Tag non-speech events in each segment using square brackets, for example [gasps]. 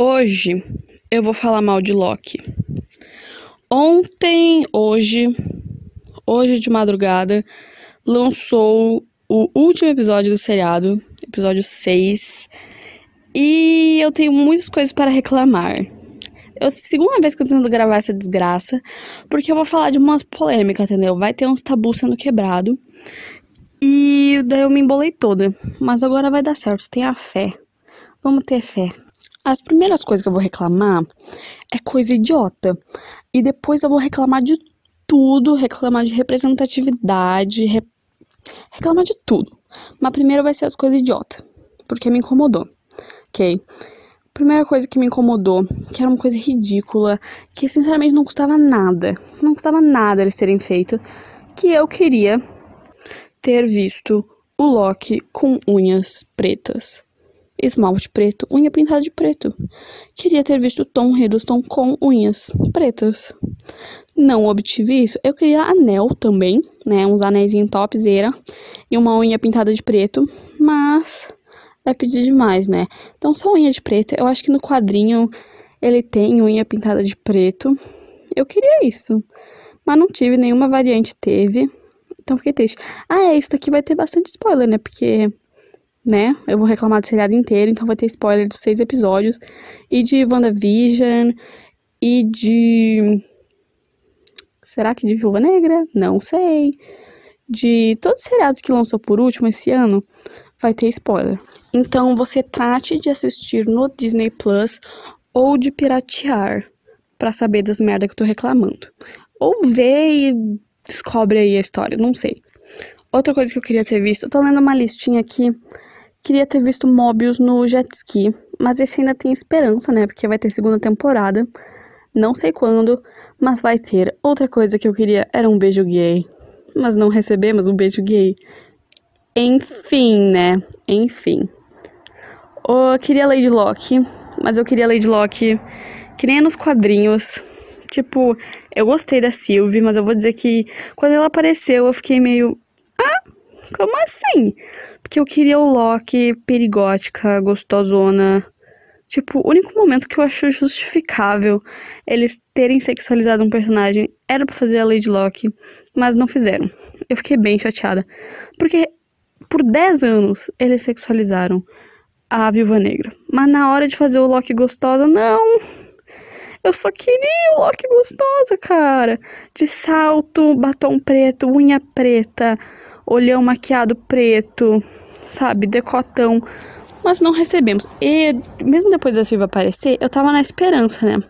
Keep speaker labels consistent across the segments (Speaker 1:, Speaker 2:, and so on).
Speaker 1: Hoje eu vou falar mal de Loki. Ontem, hoje, hoje de madrugada, lançou o último episódio do seriado, episódio 6. E eu tenho muitas coisas para reclamar. É a segunda vez que eu tô tentando gravar essa desgraça, porque eu vou falar de umas polêmicas, entendeu? Vai ter uns tabus sendo quebrado. E daí eu me embolei toda. Mas agora vai dar certo, tenha fé. Vamos ter fé. As primeiras coisas que eu vou reclamar é coisa idiota. E depois eu vou reclamar de tudo, reclamar de representatividade, re... reclamar de tudo. Mas primeiro vai ser as coisas idiota, porque me incomodou. OK? Primeira coisa que me incomodou, que era uma coisa ridícula, que sinceramente não custava nada. Não custava nada eles terem feito, que eu queria ter visto o Loki com unhas pretas esmalte preto, unha pintada de preto. Queria ter visto Tom Hiddleston com unhas pretas. Não obtive isso. Eu queria anel também, né? Uns anéis em topzera e uma unha pintada de preto, mas é pedir demais, né? Então só unha de preto. Eu acho que no quadrinho ele tem unha pintada de preto. Eu queria isso, mas não tive nenhuma variante teve. Então fiquei triste. Ah, é, isso aqui vai ter bastante spoiler, né? Porque né? Eu vou reclamar do seriado inteiro, então vai ter spoiler dos seis episódios. E de WandaVision. E de. Será que de Viúva Negra? Não sei. De todos os seriados que lançou por último esse ano, vai ter spoiler. Então você trate de assistir no Disney Plus ou de piratear para saber das merda que eu tô reclamando. Ou vê e descobre aí a história, não sei. Outra coisa que eu queria ter visto, eu tô lendo uma listinha aqui Queria ter visto Mobius no jet ski, mas esse ainda tem esperança, né? Porque vai ter segunda temporada. Não sei quando, mas vai ter. Outra coisa que eu queria era um beijo gay. Mas não recebemos um beijo gay. Enfim, né? Enfim. Eu queria Lady Locke, mas eu queria Lady Locke que nem nos quadrinhos. Tipo, eu gostei da Sylvie, mas eu vou dizer que quando ela apareceu eu fiquei meio. Como assim? Porque eu queria o Loki perigótica, gostosona. Tipo, o único momento que eu acho justificável eles terem sexualizado um personagem era para fazer a Lady Locke, mas não fizeram. Eu fiquei bem chateada. Porque por 10 anos eles sexualizaram a Viúva Negra. Mas na hora de fazer o Loki gostosa, não! Eu só queria o Loki gostosa, cara. De salto, batom preto, unha preta, olhão maquiado preto, sabe, decotão. Mas não recebemos. E mesmo depois da Silva aparecer, eu tava na esperança, né?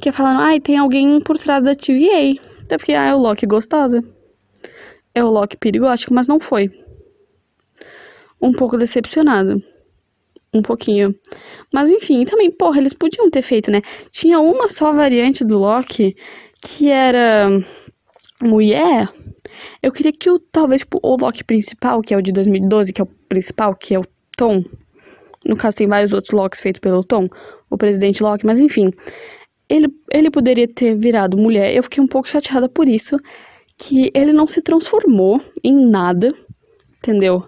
Speaker 1: Que falando, ai, tem alguém por trás da TVA. Então eu fiquei, ah, é o Loki gostosa. É o Loki perigótico, mas não foi. Um pouco decepcionado. Um pouquinho. Mas enfim, também, porra, eles podiam ter feito, né? Tinha uma só variante do Loki que era mulher eu queria que o, talvez, tipo, o Loki principal, que é o de 2012, que é o principal, que é o Tom. No caso, tem vários outros Locks feitos pelo Tom, o presidente Loki, mas enfim. Ele, ele poderia ter virado mulher. Eu fiquei um pouco chateada por isso. Que ele não se transformou em nada, entendeu?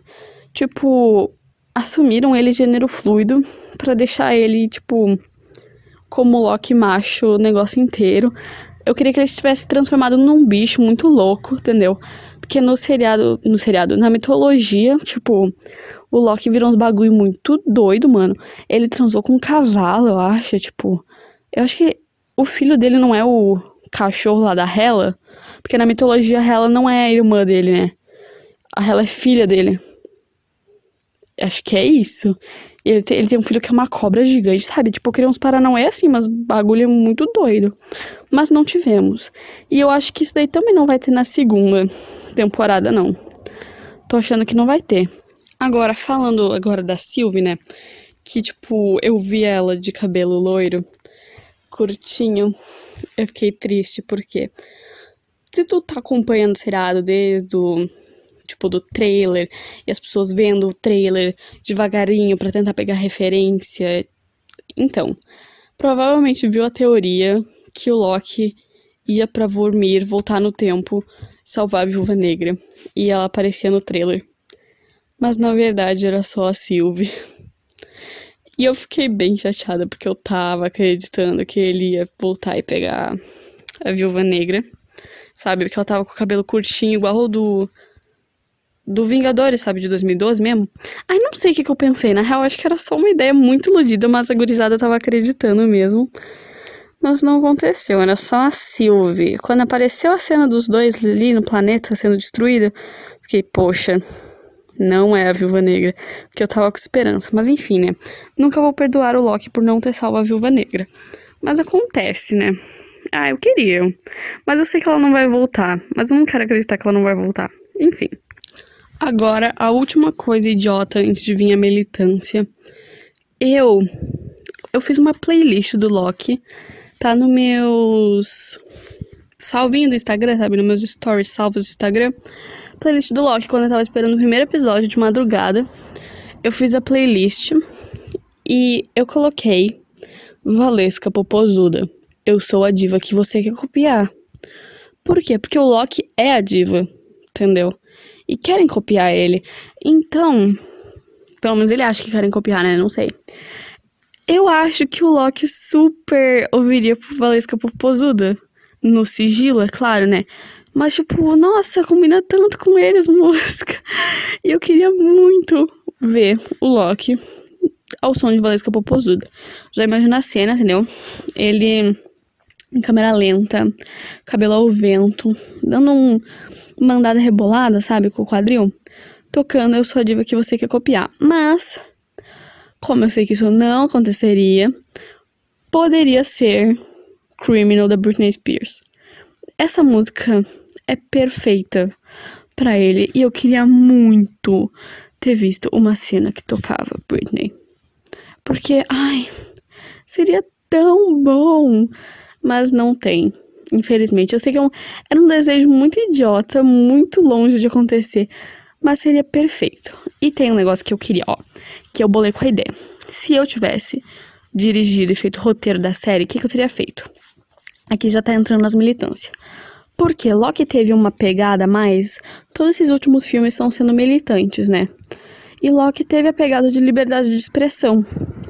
Speaker 1: Tipo, assumiram ele gênero fluido para deixar ele, tipo, como Loki macho o negócio inteiro. Eu queria que ele estivesse transformado num bicho muito louco, entendeu? Porque no seriado, no seriado, na mitologia, tipo, o Loki virou uns bagulho muito doido, mano. Ele transou com um cavalo, eu acho, tipo. Eu acho que o filho dele não é o cachorro lá da Hela, porque na mitologia a Hela não é irmã dele, né? A Hela é filha dele. Acho que é isso. Ele tem, ele tem um filho que é uma cobra gigante, sabe? Tipo, eu queria uns Paranauê assim, mas bagulho é muito doido. Mas não tivemos. E eu acho que isso daí também não vai ter na segunda temporada, não. Tô achando que não vai ter. Agora, falando agora da Sylvie, né? Que, tipo, eu vi ela de cabelo loiro, curtinho. Eu fiquei triste, porque se tu tá acompanhando o seriado desde o tipo, do trailer, e as pessoas vendo o trailer devagarinho para tentar pegar referência. Então, provavelmente viu a teoria que o Loki ia para Vormir voltar no tempo, salvar a Viúva Negra, e ela aparecia no trailer. Mas na verdade era só a Sylvie. E eu fiquei bem chateada porque eu tava acreditando que ele ia voltar e pegar a viúva negra. Sabe? Porque ela tava com o cabelo curtinho, igual o do. Do Vingadores, sabe? De 2012 mesmo. Aí não sei o que, que eu pensei. Na real, acho que era só uma ideia muito iludida, mas a gurizada tava acreditando mesmo. Mas não aconteceu, era só a Sylvie. Quando apareceu a cena dos dois ali no planeta sendo destruída, fiquei, poxa, não é a Viúva Negra, que eu tava com esperança. Mas enfim, né? Nunca vou perdoar o Loki por não ter salvo a Viúva Negra. Mas acontece, né? Ah, eu queria. Mas eu sei que ela não vai voltar. Mas eu não quero acreditar que ela não vai voltar. Enfim. Agora, a última coisa idiota antes de vir a militância. Eu. Eu fiz uma playlist do Loki. Tá no meus. Salvinho do Instagram, sabe? Nos meus stories salvos do Instagram. Playlist do Loki, quando eu tava esperando o primeiro episódio de madrugada. Eu fiz a playlist. E eu coloquei Valesca Popozuda eu sou a diva que você quer copiar. Por quê? Porque o Loki é a diva, entendeu? E querem copiar ele. Então, pelo menos ele acha que querem copiar, né? Não sei. Eu acho que o Loki super ouviria Valesca Popozuda. No sigilo, é claro, né? Mas, tipo, nossa, combina tanto com eles, [laughs] música. E eu queria muito ver o Loki ao som de Valesca Popozuda. Já imagina a cena, entendeu? Ele em câmera lenta, cabelo ao vento, dando um, uma andada rebolada, sabe, com o quadril, tocando Eu Sou a Diva que você quer copiar. Mas, como eu sei que isso não aconteceria, poderia ser Criminal da Britney Spears. Essa música é perfeita para ele e eu queria muito ter visto uma cena que tocava Britney. Porque, ai, seria tão bom mas não tem. Infelizmente. Eu sei que é um, era um desejo muito idiota, muito longe de acontecer, mas seria perfeito. E tem um negócio que eu queria, ó, que eu bolei com a ideia. Se eu tivesse dirigido e feito o roteiro da série, o que, que eu teria feito? Aqui já tá entrando nas militâncias. Porque Loki teve uma pegada mais. Todos esses últimos filmes estão sendo militantes, né? E Loki teve a pegada de liberdade de expressão.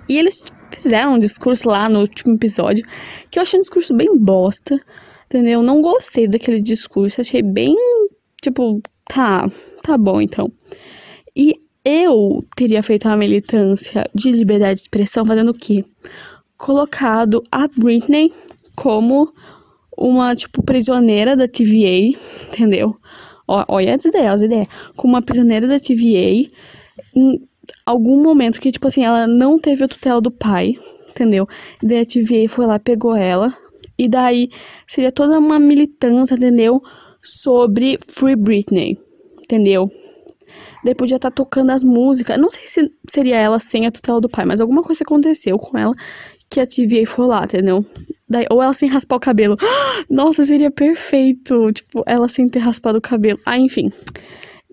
Speaker 1: E eles fizeram um discurso lá no último episódio, que eu achei um discurso bem bosta, entendeu? Não gostei daquele discurso, achei bem, tipo, tá, tá bom então. E eu teria feito uma militância de liberdade de expressão fazendo o quê? Colocado a Britney como uma, tipo, prisioneira da TVA, entendeu? Olha as ideias, as ideias. Como uma prisioneira da TVA algum momento que, tipo assim, ela não teve a tutela do pai, entendeu? E daí a TVA foi lá, pegou ela. E daí seria toda uma militância, entendeu? Sobre Free Britney, entendeu? Daí podia estar tá tocando as músicas. Não sei se seria ela sem a tutela do pai, mas alguma coisa aconteceu com ela que a TVA foi lá, entendeu? Daí, ou ela sem raspar o cabelo. [gasps] Nossa, seria perfeito. Tipo, ela sem ter raspado o cabelo. Ah, enfim.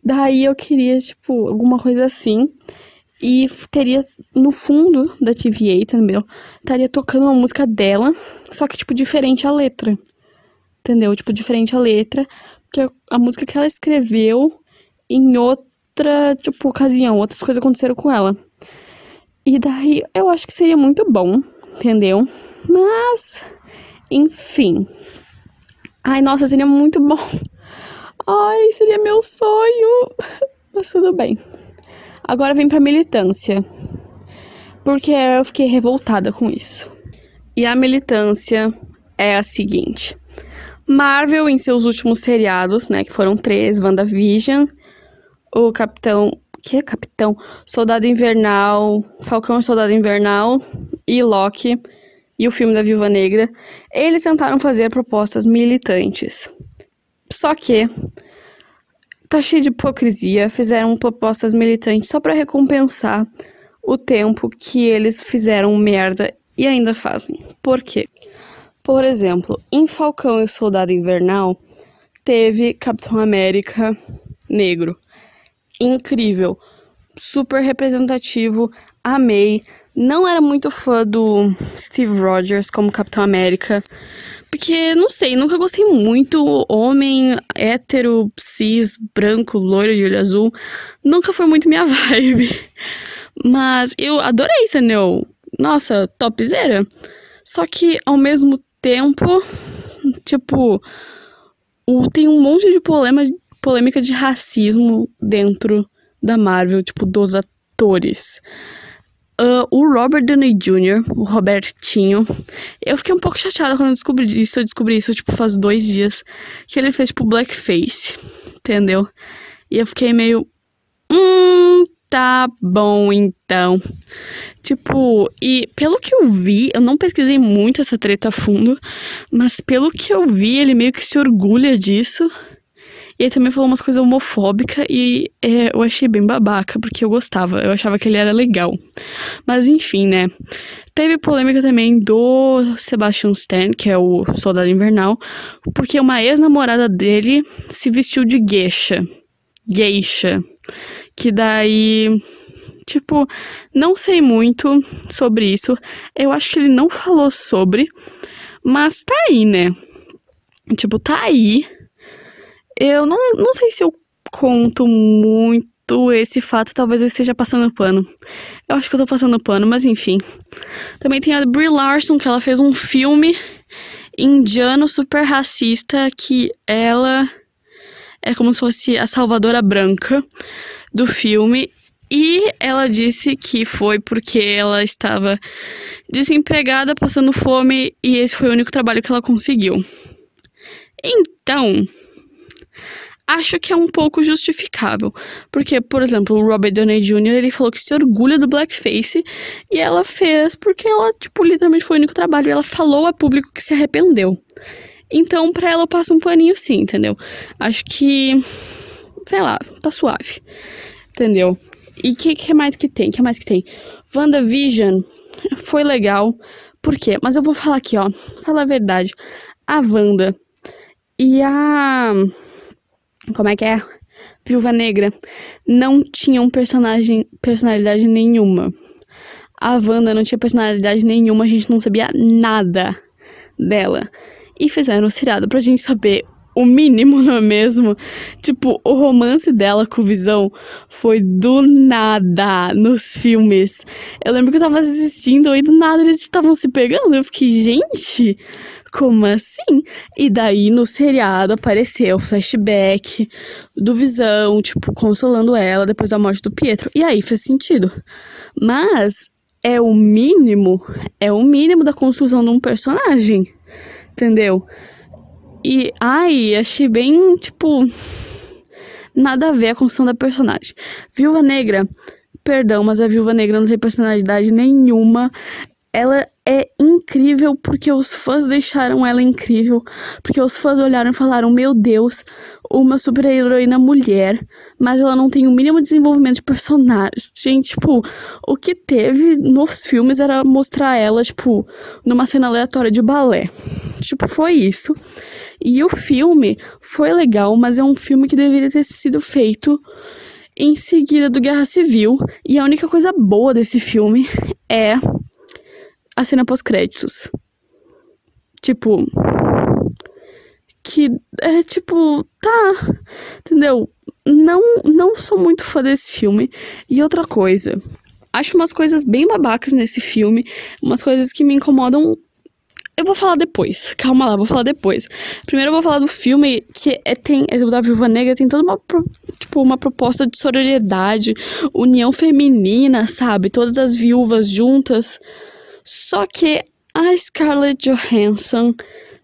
Speaker 1: Daí eu queria, tipo, alguma coisa assim. E teria no fundo da TVA, entendeu? Estaria tocando uma música dela, só que, tipo, diferente a letra. Entendeu? Tipo, diferente a letra. Porque a música que ela escreveu em outra, tipo, ocasião, outras coisas aconteceram com ela. E daí eu acho que seria muito bom, entendeu? Mas, enfim. Ai, nossa, seria muito [laughs] bom. Ai, seria meu sonho. Mas tudo bem. Agora vem pra militância. Porque eu fiquei revoltada com isso. E a militância é a seguinte: Marvel, em seus últimos seriados, né, que foram três: WandaVision, o Capitão. Que é Capitão? Soldado Invernal, Falcão e Soldado Invernal e Loki e o filme da Viúva Negra, eles tentaram fazer propostas militantes. Só que tá cheio de hipocrisia, fizeram propostas militantes só para recompensar o tempo que eles fizeram merda e ainda fazem. Por quê? Por exemplo, em Falcão e Soldado Invernal, teve Capitão América negro. Incrível. Super representativo. Amei. Não era muito fã do Steve Rogers como Capitão América. Porque, não sei, nunca gostei muito. Homem hétero, cis, branco, loiro de olho azul. Nunca foi muito minha [laughs] vibe. Mas eu adorei, entendeu? Nossa, topzera. Só que ao mesmo tempo, tipo, tem um monte de polêmica, polêmica de racismo dentro da Marvel, tipo, dos atores. Uh, o Robert Downey Jr., o Robertinho, eu fiquei um pouco chateada quando eu descobri isso. Eu descobri isso, tipo, faz dois dias. Que ele fez, tipo, blackface, entendeu? E eu fiquei meio. Hum, tá bom então. Tipo, e pelo que eu vi, eu não pesquisei muito essa treta a fundo, mas pelo que eu vi, ele meio que se orgulha disso. E ele também falou umas coisas homofóbicas e é, eu achei bem babaca, porque eu gostava, eu achava que ele era legal. Mas enfim, né? Teve polêmica também do Sebastian Stan, que é o soldado invernal, porque uma ex-namorada dele se vestiu de geisha. Geisha. Que daí. Tipo, não sei muito sobre isso. Eu acho que ele não falou sobre. Mas tá aí, né? Tipo, tá aí eu não, não sei se eu conto muito esse fato, talvez eu esteja passando pano. Eu acho que eu tô passando pano, mas enfim. Também tem a Brie Larson, que ela fez um filme indiano super racista, que ela é como se fosse a salvadora branca do filme. E ela disse que foi porque ela estava desempregada, passando fome, e esse foi o único trabalho que ela conseguiu. Então, acho que é um pouco justificável. Porque, por exemplo, o Robert Downey Jr., ele falou que se orgulha do blackface e ela fez porque ela, tipo, literalmente foi o único trabalho ela falou a público que se arrependeu. Então, pra ela eu passo um paninho sim, entendeu? Acho que, sei lá, tá suave. Entendeu? E o que, que mais que tem? O que mais que tem? WandaVision foi legal. Por quê? Mas eu vou falar aqui, ó. Falar a verdade. A Wanda e a como é que é? Viúva Negra não tinha um personagem, personalidade nenhuma. A Wanda não tinha personalidade nenhuma, a gente não sabia nada dela. E fizeram o seriado pra gente saber o mínimo, [laughs] não é mesmo? Tipo, o romance dela com o Visão foi do nada nos filmes. Eu lembro que eu tava assistindo e do nada eles estavam se pegando. Eu fiquei, gente, como assim? E daí no seriado apareceu o flashback do Visão, tipo, consolando ela depois da morte do Pietro. E aí fez sentido. Mas é o mínimo, é o mínimo da construção de um personagem. Entendeu? E ai, achei bem, tipo, nada a ver a construção da personagem. Viúva Negra, perdão, mas a Viúva Negra não tem personalidade nenhuma. Ela é incrível porque os fãs deixaram ela incrível. Porque os fãs olharam e falaram: Meu Deus, uma super-heroína mulher, mas ela não tem o mínimo desenvolvimento de personagem. Tipo, o que teve nos filmes era mostrar ela, tipo, numa cena aleatória de balé. Tipo, foi isso. E o filme foi legal, mas é um filme que deveria ter sido feito em seguida do Guerra Civil. E a única coisa boa desse filme é a cena pós-créditos. Tipo. Que é tipo. Tá. Entendeu? Não, não sou muito fã desse filme. E outra coisa. Acho umas coisas bem babacas nesse filme. Umas coisas que me incomodam eu vou falar depois. Calma lá, vou falar depois. Primeiro eu vou falar do filme que é, tem. É da Viúva Negra, tem toda uma, tipo, uma proposta de solidariedade, união feminina, sabe? Todas as viúvas juntas. Só que a Scarlett Johansson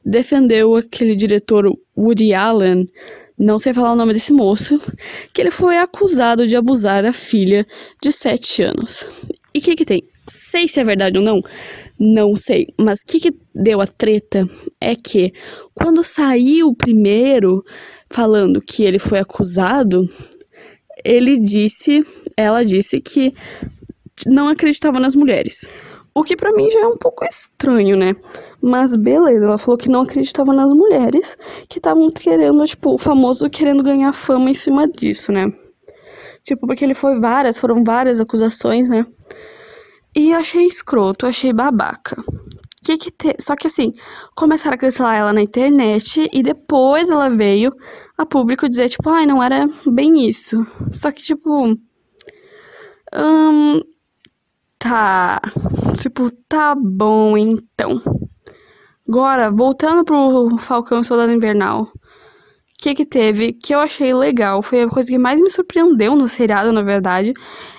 Speaker 1: defendeu aquele diretor Woody Allen, não sei falar o nome desse moço, que ele foi acusado de abusar da filha de 7 anos. E o que que tem? Sei se é verdade ou não, não sei. Mas o que que deu a treta é que quando saiu o primeiro falando que ele foi acusado, ele disse, ela disse que não acreditava nas mulheres. O que para mim já é um pouco estranho, né? Mas beleza, ela falou que não acreditava nas mulheres que estavam querendo, tipo, o famoso querendo ganhar fama em cima disso, né? Tipo, porque ele foi várias, foram várias acusações, né? E achei escroto, achei babaca. Que que te... Só que assim, começaram a cancelar ela na internet e depois ela veio a público dizer, tipo, ai, não era bem isso. Só que, tipo. Hum, Tá. Tipo, tá bom então. Agora, voltando pro Falcão e Soldado Invernal. O que que teve que eu achei legal? Foi a coisa que mais me surpreendeu no seriado, na verdade.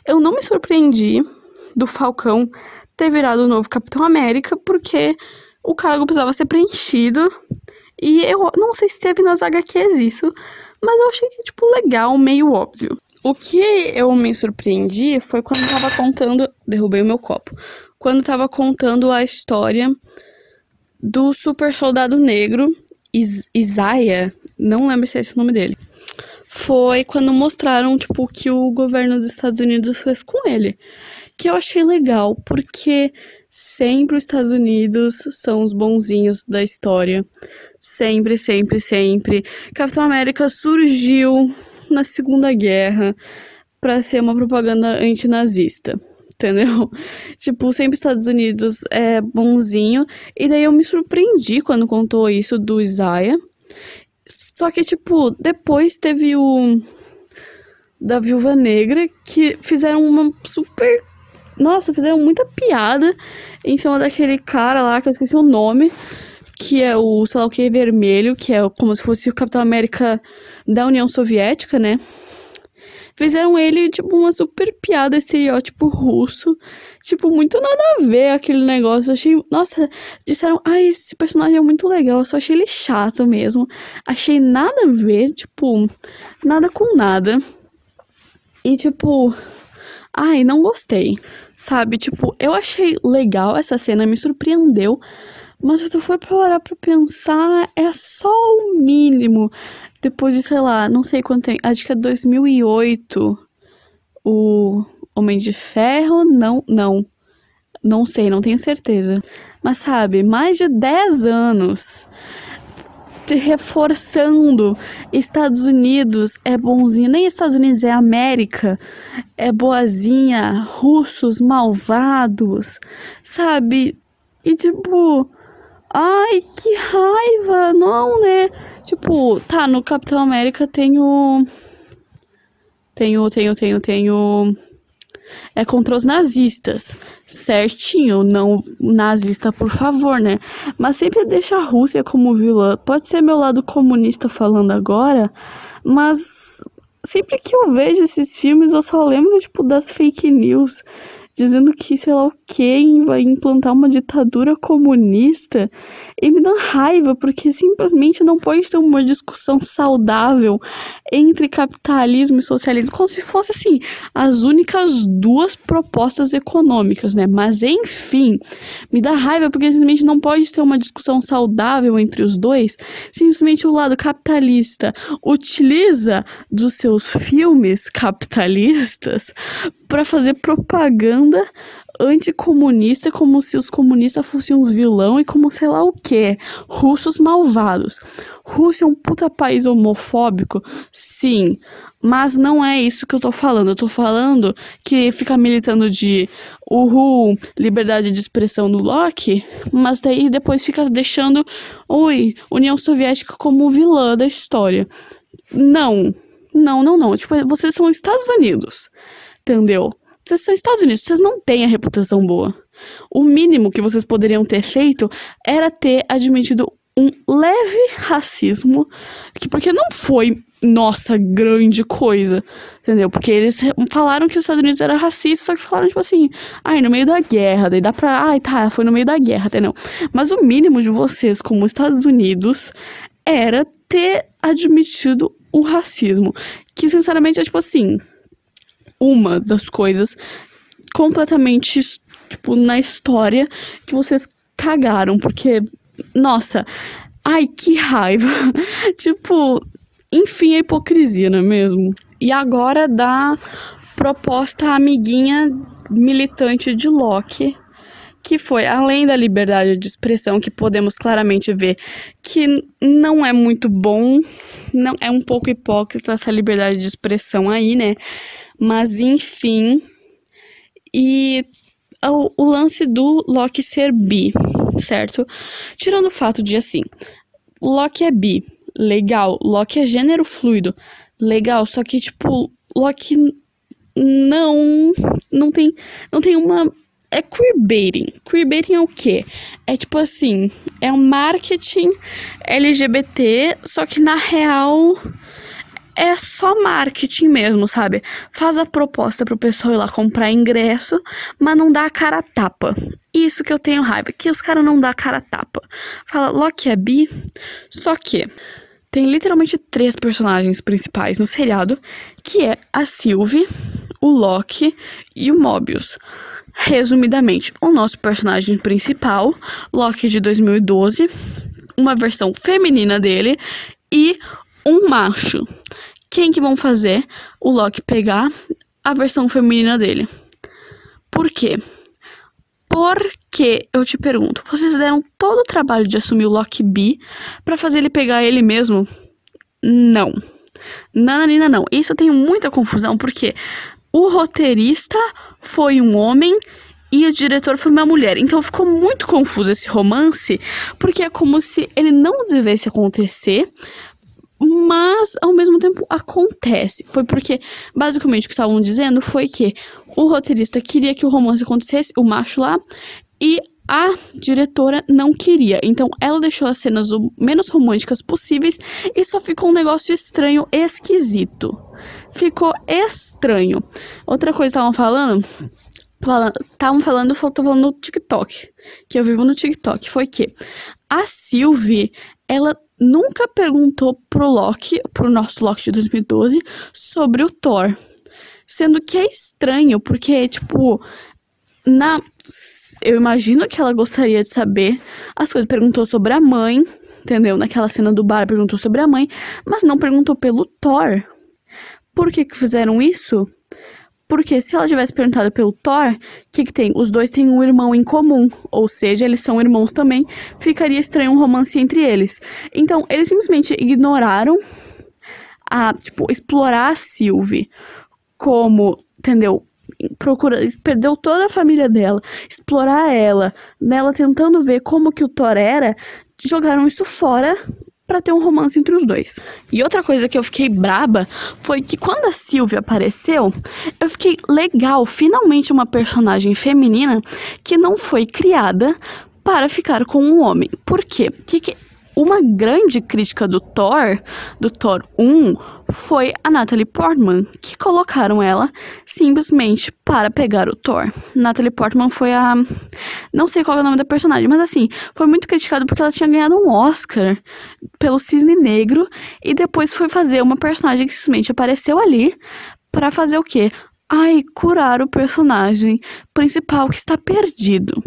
Speaker 1: Eu não me surpreendi do Falcão ter virado o novo Capitão América, porque o cargo precisava ser preenchido. E eu não sei se teve nas HQs isso, mas eu achei que, tipo, legal, meio óbvio. O que eu me surpreendi foi quando tava contando. Derrubei o meu copo. Quando tava contando a história do super soldado negro, Is Isaiah. Não lembro se é esse o nome dele. Foi quando mostraram, tipo, o que o governo dos Estados Unidos fez com ele. Que eu achei legal, porque sempre os Estados Unidos são os bonzinhos da história. Sempre, sempre, sempre. Capitão América surgiu na Segunda Guerra para ser uma propaganda antinazista. Entendeu? [laughs] Tipo, sempre Estados Unidos é bonzinho. E daí eu me surpreendi quando contou isso do Isaiah. Só que, tipo, depois teve o. Da Viúva Negra, que fizeram uma super. Nossa, fizeram muita piada em cima daquele cara lá, que eu esqueci o nome que é o, sei lá o que, vermelho, que é como se fosse o Capitão América da União Soviética, né? Fizeram ele, tipo, uma super piada, estereótipo russo. Tipo, muito nada a ver aquele negócio. Eu achei. Nossa, disseram, ai, esse personagem é muito legal. Eu só achei ele chato mesmo. Achei nada a ver, tipo, nada com nada. E, tipo. Ai, não gostei. Sabe? Tipo, eu achei legal essa cena, me surpreendeu. Mas se tu for parar pra pensar, é só o mínimo. Depois de, sei lá, não sei quanto tempo, acho que é 2008, o Homem de Ferro, não, não. Não sei, não tenho certeza. Mas sabe, mais de 10 anos reforçando Estados Unidos é bonzinho, nem Estados Unidos é América, é boazinha, russos malvados, sabe? E tipo, Ai, que raiva! Não, né? Tipo, tá, no Capitão América tem o. Tenho, tenho, tenho, tenho. É contra os nazistas. Certinho, não nazista, por favor, né? Mas sempre deixa a Rússia como vilã. Pode ser meu lado comunista falando agora, mas sempre que eu vejo esses filmes eu só lembro, tipo, das fake news dizendo que, sei lá o quem vai implantar uma ditadura comunista. E me dá raiva, porque simplesmente não pode ter uma discussão saudável entre capitalismo e socialismo, como se fosse assim, as únicas duas propostas econômicas, né? Mas enfim, me dá raiva porque simplesmente não pode ter uma discussão saudável entre os dois. Simplesmente o lado capitalista utiliza dos seus filmes capitalistas para fazer propaganda anticomunista, como se os comunistas fossem uns vilão e como sei lá o que. Russos malvados. Rússia é um puta país homofóbico? Sim. Mas não é isso que eu tô falando. Eu tô falando que fica militando de uhul, liberdade de expressão no Loki, mas daí depois fica deixando, oi, União Soviética como vilã da história. Não. Não, não, não. Tipo, vocês são Estados Unidos. Entendeu? Vocês são Estados Unidos, vocês não têm a reputação boa. O mínimo que vocês poderiam ter feito era ter admitido um leve racismo, que porque não foi nossa grande coisa, entendeu? Porque eles falaram que os Estados Unidos era racista, só que falaram tipo assim, ai, no meio da guerra, daí dá pra, ai, tá, foi no meio da guerra, entendeu? Mas o mínimo de vocês como Estados Unidos era ter admitido o racismo, que sinceramente é tipo assim, uma das coisas completamente, tipo, na história que vocês cagaram, porque, nossa, ai, que raiva. [laughs] tipo, enfim, a hipocrisia, não é mesmo? E agora da proposta amiguinha militante de Loki, que foi além da liberdade de expressão que podemos claramente ver que não é muito bom, não é um pouco hipócrita essa liberdade de expressão aí, né? Mas enfim. E o, o lance do Loki ser bi, certo? Tirando o fato de assim, Loki é bi, legal. Loki é gênero fluido, legal. Só que, tipo, Loki não. Não tem, não tem uma é queerbaiting. Queerbaiting é o quê? É tipo assim, é um marketing LGBT, só que na real é só marketing mesmo, sabe? Faz a proposta pro pessoal ir lá comprar ingresso, mas não dá a cara tapa. Isso que eu tenho raiva, que os caras não dá a cara tapa. Fala, Loki é bi, só que tem literalmente três personagens principais no seriado, que é a Sylvie, o Loki e o Mobius. Resumidamente, o nosso personagem principal, Loki de 2012, uma versão feminina dele e um macho. Quem que vão fazer o Loki pegar a versão feminina dele? Por quê? Porque eu te pergunto, vocês deram todo o trabalho de assumir o Loki B para fazer ele pegar ele mesmo? Não. Nananina, não. Isso eu tenho muita confusão, porque o roteirista foi um homem e o diretor foi uma mulher. Então ficou muito confuso esse romance, porque é como se ele não devesse acontecer, mas ao mesmo tempo acontece. Foi porque, basicamente, o que estavam dizendo foi que o roteirista queria que o romance acontecesse, o macho lá, e a diretora não queria. Então ela deixou as cenas o menos românticas possíveis e só ficou um negócio estranho, esquisito. Ficou estranho. Outra coisa que estavam falando, estavam falando, tô falando no TikTok, que eu vivo no TikTok, foi que a Sylvie, ela nunca perguntou pro Loki, pro nosso Loki de 2012, sobre o Thor. Sendo que é estranho, porque, tipo, na. Eu imagino que ela gostaria de saber as coisas. Perguntou sobre a mãe, entendeu? Naquela cena do bar, perguntou sobre a mãe, mas não perguntou pelo Thor. Por que, que fizeram isso? Porque se ela tivesse perguntado pelo Thor, o que, que tem? Os dois têm um irmão em comum, ou seja, eles são irmãos também. Ficaria estranho um romance entre eles. Então, eles simplesmente ignoraram a, tipo, explorar a Sylvie como, entendeu? Procura, perdeu toda a família dela, explorar ela, nela tentando ver como que o Thor era, jogaram isso fora para ter um romance entre os dois. E outra coisa que eu fiquei braba foi que quando a Sylvia apareceu, eu fiquei legal, finalmente uma personagem feminina que não foi criada para ficar com um homem. Por quê? Que, que uma grande crítica do Thor, do Thor 1, foi a Natalie Portman, que colocaram ela simplesmente para pegar o Thor. Natalie Portman foi a. Não sei qual é o nome da personagem, mas assim, foi muito criticado porque ela tinha ganhado um Oscar pelo Cisne Negro e depois foi fazer uma personagem que simplesmente apareceu ali para fazer o quê? Ai, curar o personagem principal que está perdido.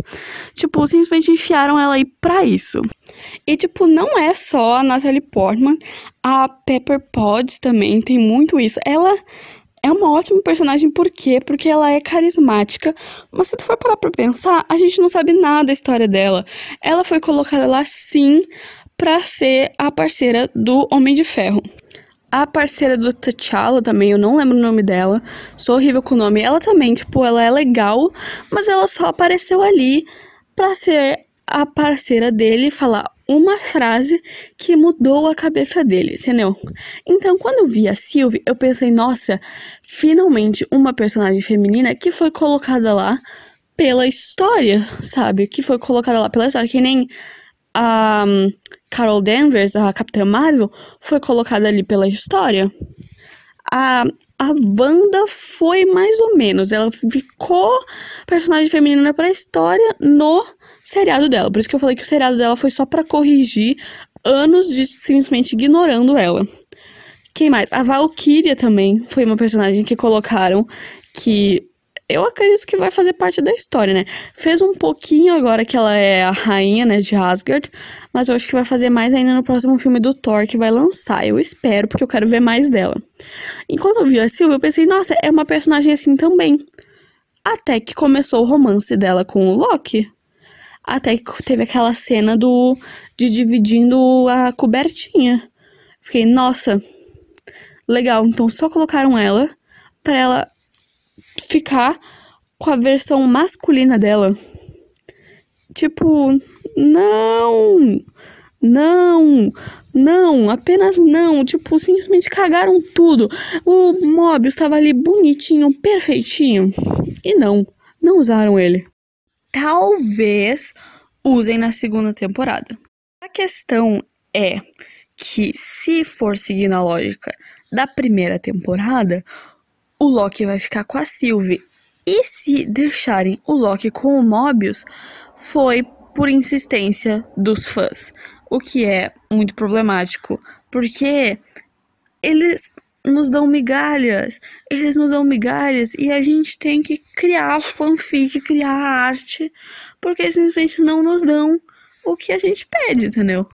Speaker 1: Tipo, simplesmente enfiaram ela aí pra isso. E, tipo, não é só a Natalie Portman, a Pepper Potts também tem muito isso. Ela é uma ótima personagem, por quê? Porque ela é carismática, mas se tu for parar pra pensar, a gente não sabe nada da história dela. Ela foi colocada lá sim pra ser a parceira do Homem de Ferro. A parceira do T'Challa também, eu não lembro o nome dela. Sou horrível com o nome. Ela também, tipo, ela é legal, mas ela só apareceu ali pra ser a parceira dele falar uma frase que mudou a cabeça dele, entendeu? Então, quando eu vi a Sylvie, eu pensei, nossa, finalmente uma personagem feminina que foi colocada lá pela história, sabe? Que foi colocada lá pela história, que nem a um, Carol Danvers, a Capitã Marvel, foi colocada ali pela história. A, a Wanda foi mais ou menos. Ela ficou personagem feminina pra história no seriado dela. Por isso que eu falei que o seriado dela foi só para corrigir anos de simplesmente ignorando ela. Quem mais? A Valkyria também foi uma personagem que colocaram que eu acredito que vai fazer parte da história, né? Fez um pouquinho agora que ela é a rainha, né, de Asgard, mas eu acho que vai fazer mais ainda no próximo filme do Thor que vai lançar. Eu espero, porque eu quero ver mais dela. E quando eu vi a Sylvie, eu pensei, nossa, é uma personagem assim também. Até que começou o romance dela com o Loki. Até que teve aquela cena do de dividindo a cobertinha. Fiquei, nossa, legal. Então só colocaram ela para ela ficar com a versão masculina dela. Tipo, não, não, não, apenas não. Tipo, simplesmente cagaram tudo. O Mobius estava ali bonitinho, perfeitinho. E não, não usaram ele. talvez usem na segunda temporada. A questão é que, se for seguindo a lógica da primeira temporada, o Loki vai ficar com a Sylvie. E se deixarem o Loki com o Mobius, foi por insistência dos fãs. O que é muito problemático, porque eles nos dão migalhas, eles nos dão migalhas e a gente tem que criar fanfic, criar arte, porque eles simplesmente não nos dão o que a gente pede, entendeu?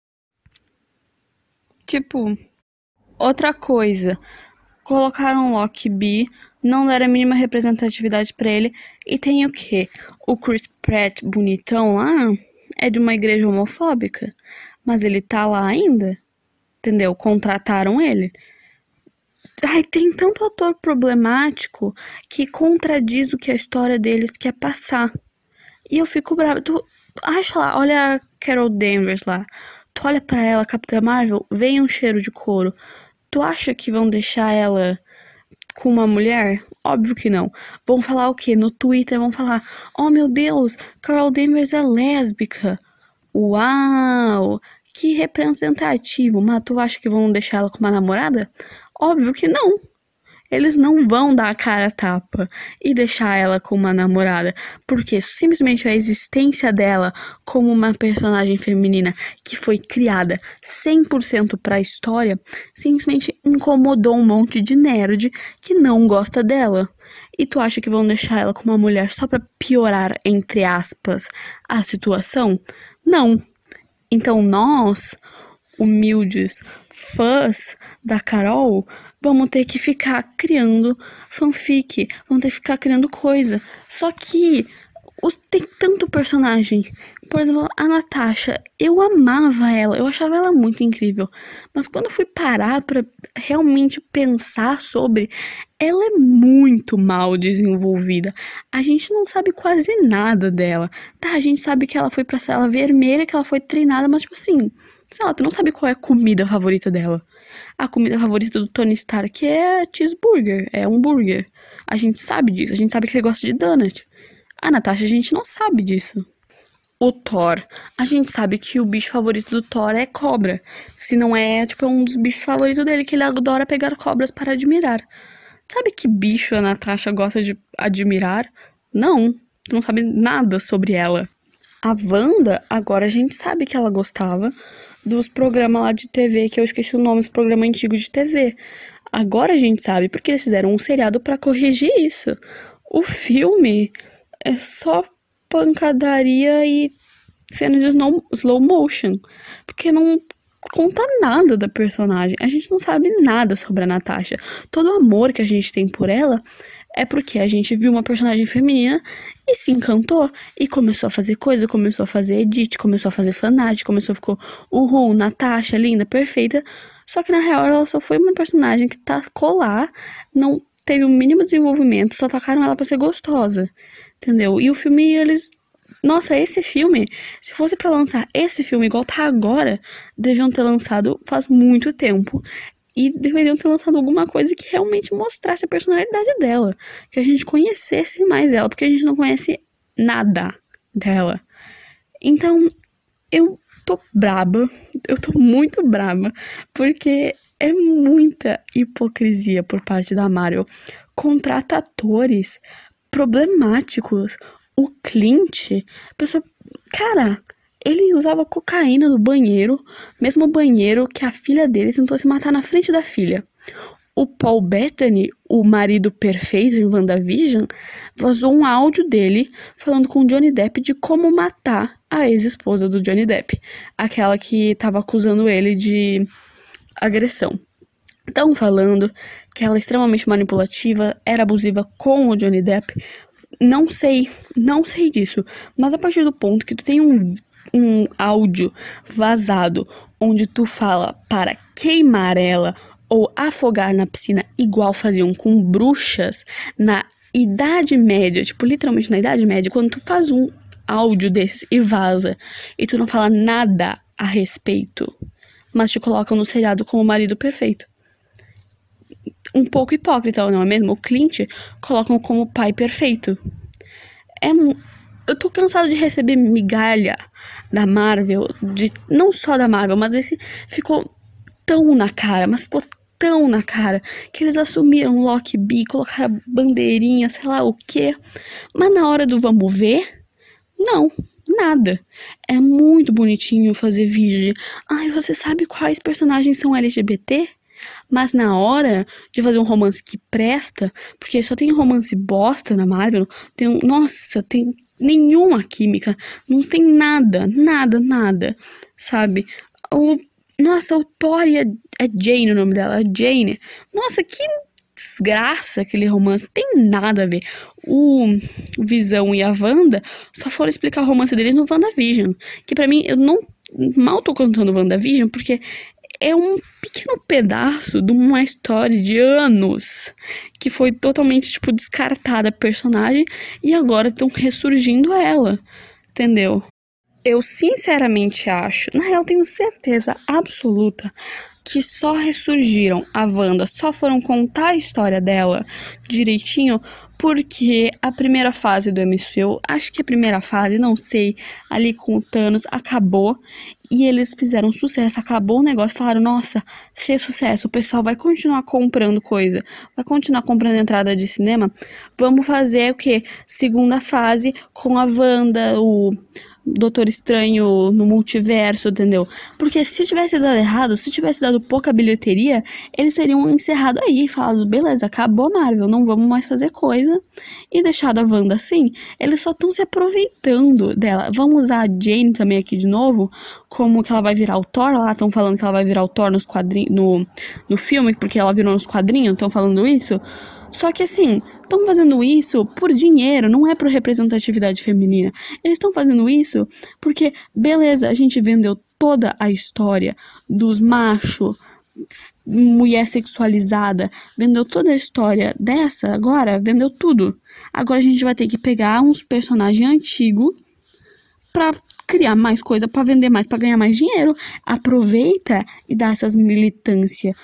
Speaker 1: Tipo, outra coisa, colocaram Loki B, não deram a mínima representatividade para ele, e tem o que? O Chris Pratt bonitão lá é de uma igreja homofóbica, mas ele tá lá ainda, entendeu? Contrataram ele. Ai, tem tanto ator problemático que contradiz o que a história deles quer passar. E eu fico brava. Tu acha lá, olha a Carol Danvers lá. Tu olha para ela, Capitã Marvel, vem um cheiro de couro. Tu acha que vão deixar ela com uma mulher? Óbvio que não. Vão falar o quê? No Twitter vão falar: "Oh, meu Deus, Carol Danvers é lésbica". Uau! Que representativo. Mas tu acha que vão deixar ela com uma namorada? Óbvio que não. Eles não vão dar a cara a tapa e deixar ela com uma namorada, porque simplesmente a existência dela como uma personagem feminina que foi criada 100% para a história simplesmente incomodou um monte de nerd que não gosta dela. E tu acha que vão deixar ela com uma mulher só para piorar entre aspas a situação? Não. Então nós, humildes fãs da Carol, vamos ter que ficar criando fanfic, vamos ter que ficar criando coisa. Só que os, tem tanto personagem. Por exemplo, a Natasha, eu amava ela, eu achava ela muito incrível. Mas quando eu fui parar para realmente pensar sobre, ela é muito mal desenvolvida. A gente não sabe quase nada dela. Tá, a gente sabe que ela foi pra sala vermelha, que ela foi treinada, mas tipo assim, sei lá, tu não sabe qual é a comida favorita dela. A comida favorita do Tony Stark é cheeseburger, é burger. A gente sabe disso, a gente sabe que ele gosta de donut. A Natasha, a gente não sabe disso. O Thor, a gente sabe que o bicho favorito do Thor é cobra. Se não é, tipo, é um dos bichos favoritos dele, que ele adora pegar cobras para admirar. Sabe que bicho a Natasha gosta de admirar? Não, tu não sabe nada sobre ela. A Wanda, agora a gente sabe que ela gostava dos programas lá de TV, que eu esqueci o nome dos programas antigos de TV. Agora a gente sabe, porque eles fizeram um seriado para corrigir isso. O filme é só pancadaria e cena de slow, slow motion. Porque não conta nada da personagem. A gente não sabe nada sobre a Natasha. Todo o amor que a gente tem por ela é porque a gente viu uma personagem feminina e se encantou e começou a fazer coisa, começou a fazer edit, começou a fazer fanart, começou a ficar uhul, Natasha, linda, perfeita. Só que na real ela só foi uma personagem que tacou lá, não teve o um mínimo desenvolvimento, só tacaram ela para ser gostosa. Entendeu? E o filme eles nossa, esse filme, se fosse para lançar esse filme igual tá agora, deviam ter lançado faz muito tempo. E deveriam ter lançado alguma coisa que realmente mostrasse a personalidade dela. Que a gente conhecesse mais ela, porque a gente não conhece nada dela. Então, eu tô braba. Eu tô muito braba. Porque é muita hipocrisia por parte da Marvel. Contrata atores problemáticos. O Clint, pessoa. Cara, ele usava cocaína no banheiro, mesmo banheiro que a filha dele tentou se matar na frente da filha. O Paul Bettany, o marido perfeito em WandaVision, vazou um áudio dele falando com Johnny Depp de como matar a ex-esposa do Johnny Depp, aquela que estava acusando ele de agressão. Estão falando que ela é extremamente manipulativa, era abusiva com o Johnny Depp. Não sei, não sei disso. Mas a partir do ponto que tu tem um um áudio vazado onde tu fala para queimar ela ou afogar na piscina, igual faziam com bruxas na Idade Média, tipo, literalmente na Idade Média, quando tu faz um áudio desses e vaza e tu não fala nada a respeito, mas te colocam no seriado como o marido perfeito. Um pouco hipócrita, não é mesmo? O Clint colocam como pai perfeito. É eu tô cansada de receber migalha da Marvel, de não só da Marvel, mas esse ficou tão na cara, mas ficou tão na cara que eles assumiram Loki B, colocaram bandeirinha, sei lá o quê. Mas na hora do vamos ver, não, nada. É muito bonitinho fazer vídeo de, ai, você sabe quais personagens são LGBT? Mas na hora de fazer um romance que presta, porque só tem romance bosta na Marvel, tem um, nossa, tem nenhuma química, não tem nada, nada, nada, sabe? O, nossa, o Thor é, é Jane o nome dela, é Jane. Nossa, que desgraça aquele romance, tem nada a ver. O Visão e a Wanda só foram explicar o romance deles no WandaVision, que para mim eu não mal tô contando WandaVision porque é um pequeno pedaço de uma história de anos que foi totalmente, tipo, descartada a personagem e agora estão ressurgindo ela, entendeu? Eu sinceramente acho, na real tenho certeza absoluta que só ressurgiram a Wanda, só foram contar a história dela direitinho porque a primeira fase do MCU, acho que a primeira fase, não sei, ali com o Thanos acabou e eles fizeram sucesso, acabou o negócio, falaram, nossa, fez sucesso, o pessoal vai continuar comprando coisa, vai continuar comprando entrada de cinema, vamos fazer o que? Segunda fase com a Wanda, o Doutor Estranho no multiverso, entendeu? Porque se tivesse dado errado, se tivesse dado pouca bilheteria, eles teriam encerrado aí, falado, beleza, acabou Marvel, não vamos mais fazer coisa, e deixado a Wanda assim. Eles só estão se aproveitando dela. Vamos usar a Jane também aqui de novo, como que ela vai virar o Thor, lá estão falando que ela vai virar o Thor nos quadrinhos, no, no filme, porque ela virou nos quadrinhos, estão falando isso. Só que assim, estão fazendo isso por dinheiro, não é por representatividade feminina. Eles estão fazendo isso porque, beleza, a gente vendeu toda a história dos machos, mulher sexualizada, vendeu toda a história dessa, agora vendeu tudo. Agora a gente vai ter que pegar uns personagens antigos pra criar mais coisa, para vender mais, para ganhar mais dinheiro. Aproveita e dá essas militância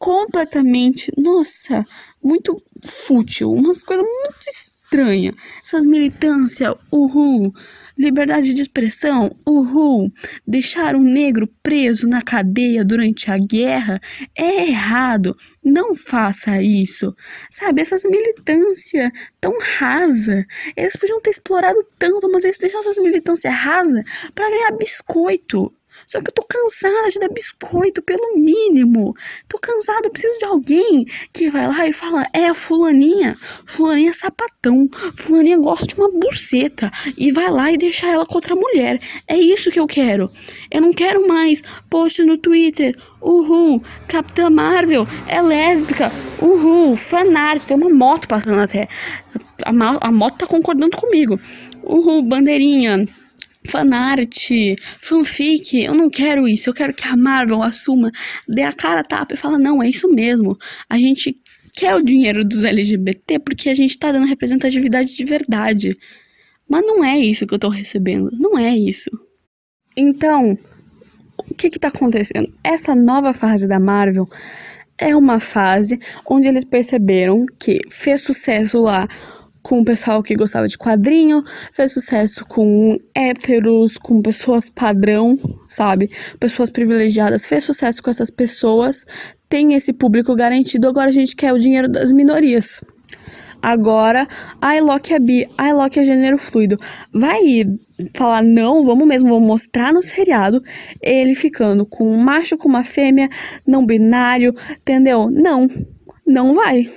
Speaker 1: completamente, nossa, muito fútil, umas coisas muito estranhas. Essas militâncias, uhul, liberdade de expressão, uhul, deixar um negro preso na cadeia durante a guerra é errado. Não faça isso. Sabe, essas militâncias tão rasa. Eles podiam ter explorado tanto, mas eles deixam essas militâncias rasa para ganhar biscoito. Só que eu tô cansada de dar biscoito, pelo mínimo. Tô cansada, eu preciso de alguém que vai lá e fala: é a fulaninha, fulaninha é sapatão, fulaninha gosta de uma buceta. E vai lá e deixa ela com outra mulher. É isso que eu quero. Eu não quero mais post no Twitter. Uhul, Capitã Marvel é lésbica. Uhul, fanart, tem uma moto passando até. A, a moto tá concordando comigo. Uhul, bandeirinha fanart, fanfic, eu não quero isso, eu quero que a Marvel assuma, dê a cara a tapa e fala, não, é isso mesmo, a gente quer o dinheiro dos LGBT porque a gente tá dando representatividade de verdade. Mas não é isso que eu tô recebendo, não é isso. Então, o que que tá acontecendo? Essa nova fase da Marvel é uma fase onde eles perceberam que fez sucesso lá com o pessoal que gostava de quadrinho, fez sucesso com héteros, com pessoas padrão, sabe? Pessoas privilegiadas, fez sucesso com essas pessoas, tem esse público garantido, agora a gente quer o dinheiro das minorias. Agora, ai, Loki é bi, ai, Loki é gênero fluido. Vai falar, não, vamos mesmo, vamos mostrar no seriado ele ficando com um macho, com uma fêmea, não binário, entendeu? Não, não vai.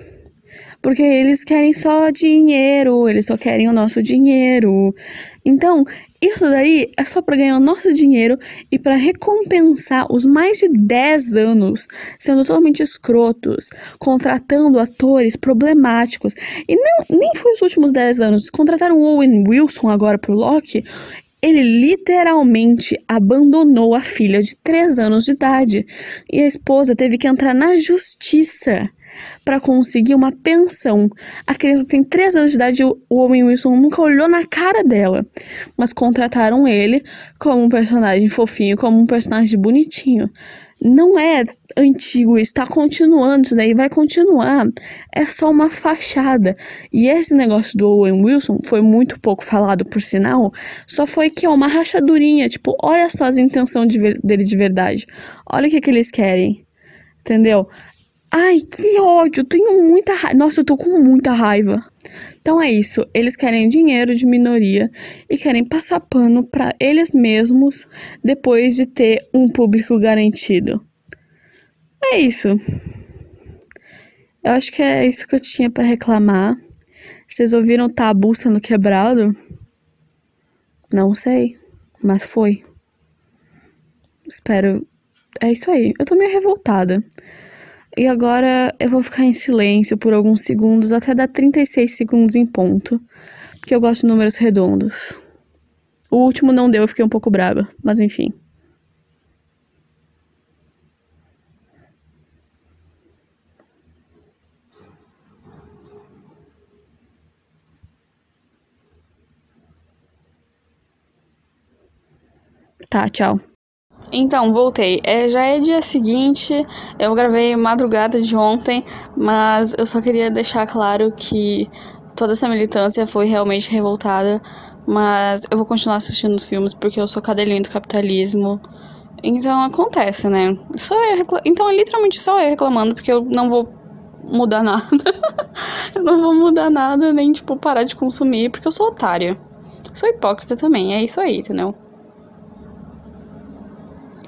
Speaker 1: Porque eles querem só dinheiro, eles só querem o nosso dinheiro. Então, isso daí é só para ganhar o nosso dinheiro e para recompensar os mais de 10 anos sendo totalmente escrotos, contratando atores problemáticos. E não, nem foi os últimos 10 anos. Contrataram o Owen Wilson agora pro Loki. Ele literalmente abandonou a filha de 3 anos de idade. E a esposa teve que entrar na justiça para conseguir uma pensão. A criança tem 3 anos de idade e o Owen Wilson nunca olhou na cara dela. Mas contrataram ele como um personagem fofinho, como um personagem bonitinho. Não é antigo, está continuando, isso daí vai continuar. É só uma fachada. E esse negócio do Owen Wilson foi muito pouco falado, por sinal. Só foi que é uma rachadurinha. Tipo, olha só as intenções de dele de verdade. Olha o que, que eles querem. Entendeu? Ai, que ódio! Tenho muita raiva. Nossa, eu tô com muita raiva. Então é isso. Eles querem dinheiro de minoria e querem passar pano para eles mesmos depois de ter um público garantido. É isso. Eu acho que é isso que eu tinha para reclamar. Vocês ouviram tabu sendo quebrado? Não sei, mas foi. Espero. É isso aí. Eu tô meio revoltada. E agora eu vou ficar em silêncio por alguns segundos, até dar 36 segundos em ponto. Porque eu gosto de números redondos. O último não deu, eu fiquei um pouco brava, mas enfim. Tá, tchau. Então, voltei. É, já é dia seguinte, eu gravei madrugada de ontem, mas eu só queria deixar claro que toda essa militância foi realmente revoltada, mas eu vou continuar assistindo os filmes porque eu sou cadelinho do capitalismo. Então acontece, né? Só recla... Então é literalmente só eu reclamando porque eu não vou mudar [laughs] nada. eu não vou mudar nada, nem tipo parar de consumir, porque eu sou otária. Sou hipócrita também, é isso aí, entendeu?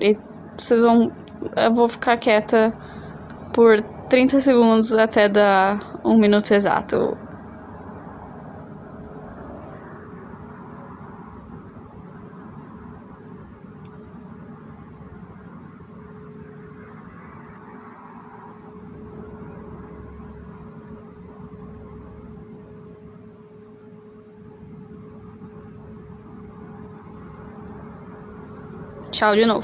Speaker 1: E vocês vão. Eu vou ficar quieta por 30 segundos até dar um minuto exato. Tchau de novo.